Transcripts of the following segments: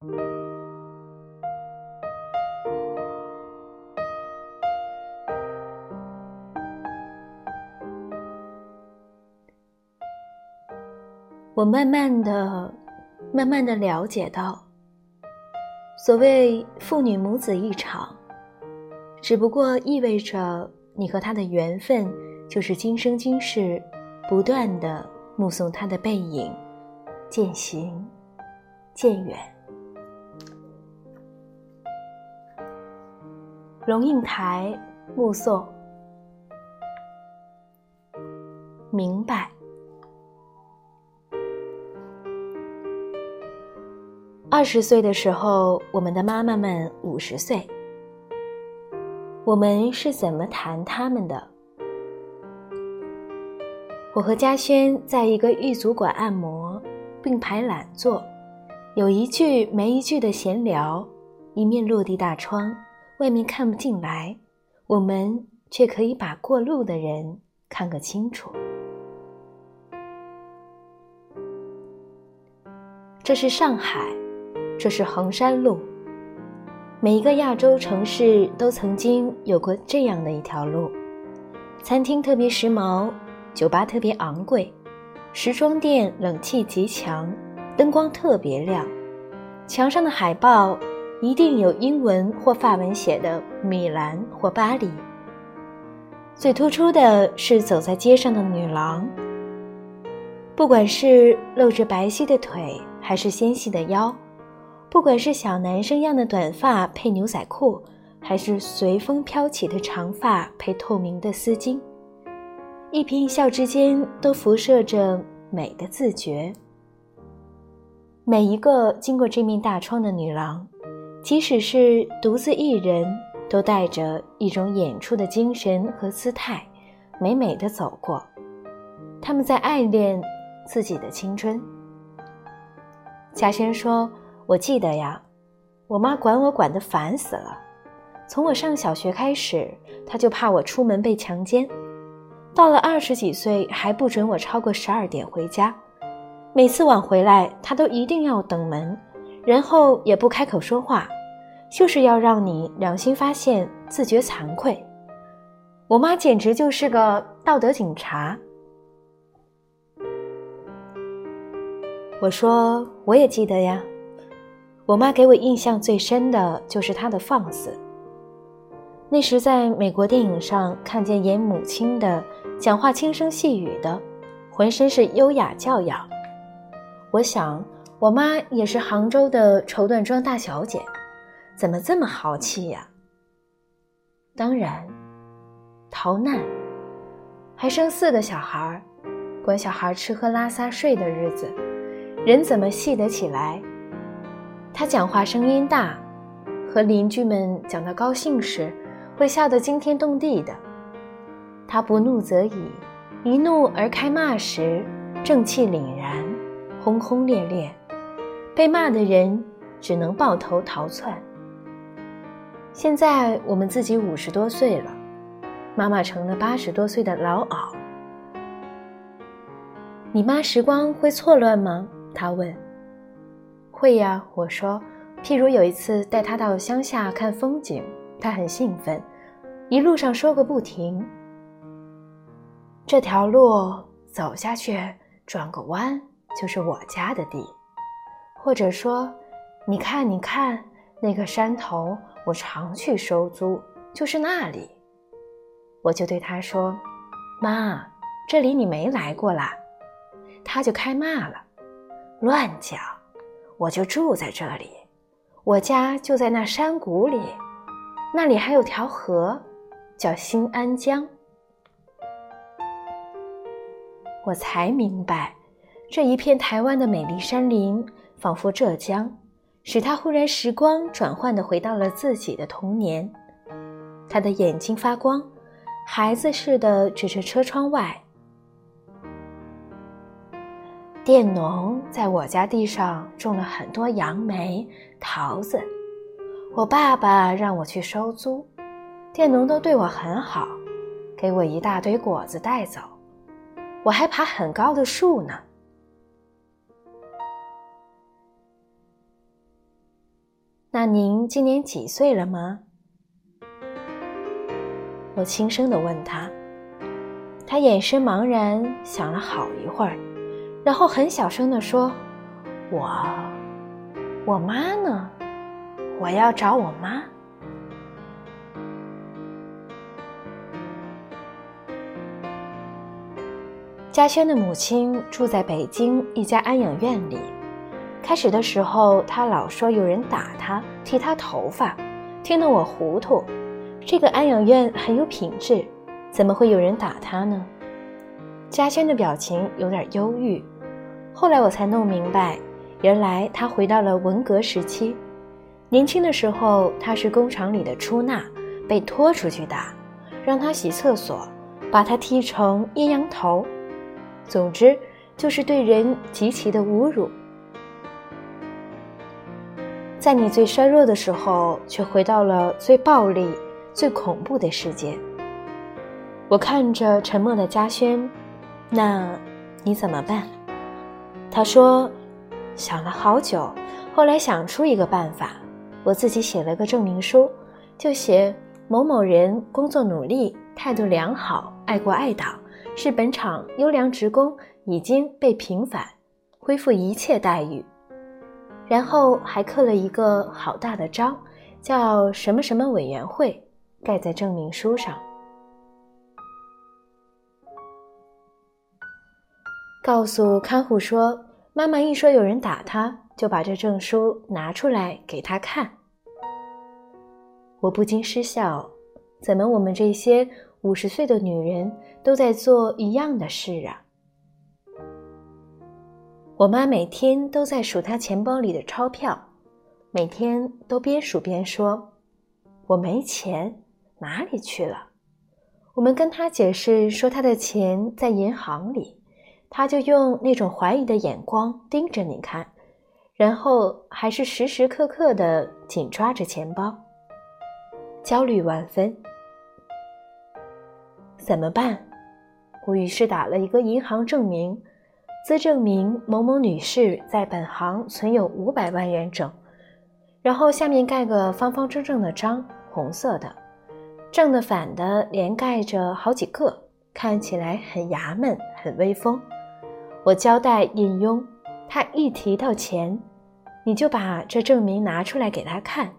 我慢慢的、慢慢的了解到，所谓父女母子一场，只不过意味着你和他的缘分，就是今生今世，不断的目送他的背影渐行渐远。龙应台目送，明白。二十岁的时候，我们的妈妈们五十岁。我们是怎么谈他们的？我和嘉轩在一个玉足馆按摩，并排懒坐，有一句没一句的闲聊。一面落地大窗，外面看不进来，我们却可以把过路的人看个清楚。这是上海。这是衡山路。每一个亚洲城市都曾经有过这样的一条路，餐厅特别时髦，酒吧特别昂贵，时装店冷气极强，灯光特别亮，墙上的海报一定有英文或法文写的米兰或巴黎。最突出的是走在街上的女郎，不管是露着白皙的腿，还是纤细的腰。不管是小男生样的短发配牛仔裤，还是随风飘起的长发配透明的丝巾，一颦一笑之间都辐射着美的自觉。每一个经过这面大窗的女郎，即使是独自一人，都带着一种演出的精神和姿态，美美的走过。他们在爱恋自己的青春。嘉轩说。我记得呀，我妈管我管得烦死了。从我上小学开始，她就怕我出门被强奸。到了二十几岁，还不准我超过十二点回家。每次晚回来，她都一定要等门，然后也不开口说话，就是要让你良心发现，自觉惭愧。我妈简直就是个道德警察。我说，我也记得呀。我妈给我印象最深的就是她的放肆。那时在美国电影上看见演母亲的，讲话轻声细语的，浑身是优雅教养。我想，我妈也是杭州的绸缎庄大小姐，怎么这么豪气呀？当然，逃难，还生四个小孩儿，管小孩吃喝拉撒睡的日子，人怎么细得起来？他讲话声音大，和邻居们讲到高兴时，会笑得惊天动地的。他不怒则已，一怒而开骂时，正气凛然，轰轰烈烈，被骂的人只能抱头逃窜。现在我们自己五十多岁了，妈妈成了八十多岁的老媪。你妈时光会错乱吗？她问。会呀，我说，譬如有一次带她到乡下看风景，她很兴奋，一路上说个不停。这条路走下去，转个弯就是我家的地，或者说，你看，你看那个山头，我常去收租，就是那里。我就对他说：“妈，这里你没来过啦。”他就开骂了，乱讲。我就住在这里，我家就在那山谷里，那里还有条河，叫新安江。我才明白，这一片台湾的美丽山林，仿佛浙江，使他忽然时光转换的回到了自己的童年。他的眼睛发光，孩子似的指着车窗外。佃农在我家地上种了很多杨梅、桃子，我爸爸让我去收租，佃农都对我很好，给我一大堆果子带走，我还爬很高的树呢。那您今年几岁了吗？”我轻声的问他，他眼神茫然，想了好一会儿，然后很小声的说：“我，我妈呢？我要找我妈。”嘉轩的母亲住在北京一家安养院里。开始的时候，他老说有人打他、剃他头发，听得我糊涂。这个安养院很有品质，怎么会有人打他呢？嘉轩的表情有点忧郁。后来我才弄明白，原来他回到了文革时期。年轻的时候，他是工厂里的出纳，被拖出去打，让他洗厕所，把他剃成阴阳头。总之，就是对人极其的侮辱。在你最衰弱的时候，却回到了最暴力、最恐怖的世界。我看着沉默的嘉轩，那你怎么办？他说，想了好久，后来想出一个办法，我自己写了个证明书，就写某某人工作努力，态度良好，爱国爱党。是本厂优良职工已经被平反，恢复一切待遇，然后还刻了一个好大的章，叫什么什么委员会，盖在证明书上。告诉看护说，妈妈一说有人打她，就把这证书拿出来给她看。我不禁失笑，怎么我们这些？五十岁的女人都在做一样的事啊！我妈每天都在数她钱包里的钞票，每天都边数边说：“我没钱，哪里去了？”我们跟她解释说她的钱在银行里，她就用那种怀疑的眼光盯着你看，然后还是时时刻刻的紧抓着钱包，焦虑万分。怎么办？我于是打了一个银行证明，自证明某某女士在本行存有五百万元整，然后下面盖个方方正正的章，红色的，正的反的连盖着好几个，看起来很衙门，很威风。我交代印佣，他一提到钱，你就把这证明拿出来给他看。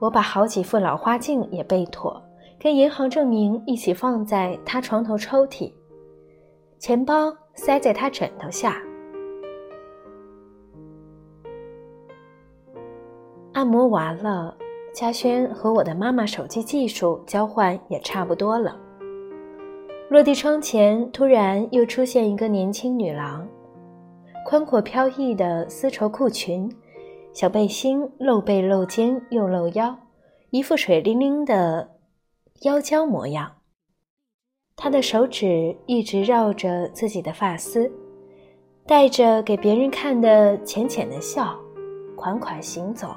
我把好几副老花镜也备妥。跟银行证明一起放在他床头抽屉，钱包塞在他枕头下。按摩完了，嘉轩和我的妈妈手机技术交换也差不多了。落地窗前突然又出现一个年轻女郎，宽阔飘逸的丝绸裤裙，小背心露背露肩又露腰，一副水灵灵的。妖娇模样，他的手指一直绕着自己的发丝，带着给别人看的浅浅的笑，款款行走。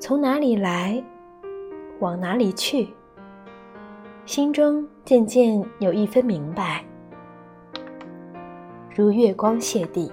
从哪里来，往哪里去，心中渐渐有一分明白，如月光泻地。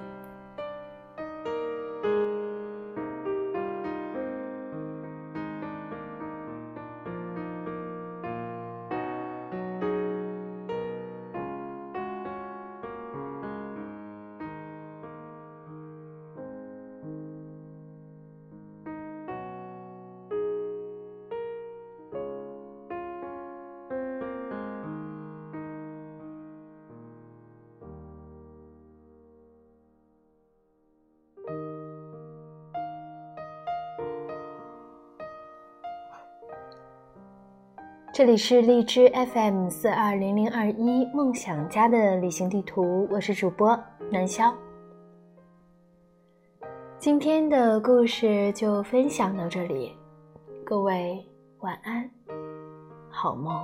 这里是荔枝 FM 四二零零二一梦想家的旅行地图，我是主播南潇。今天的故事就分享到这里，各位晚安，好梦。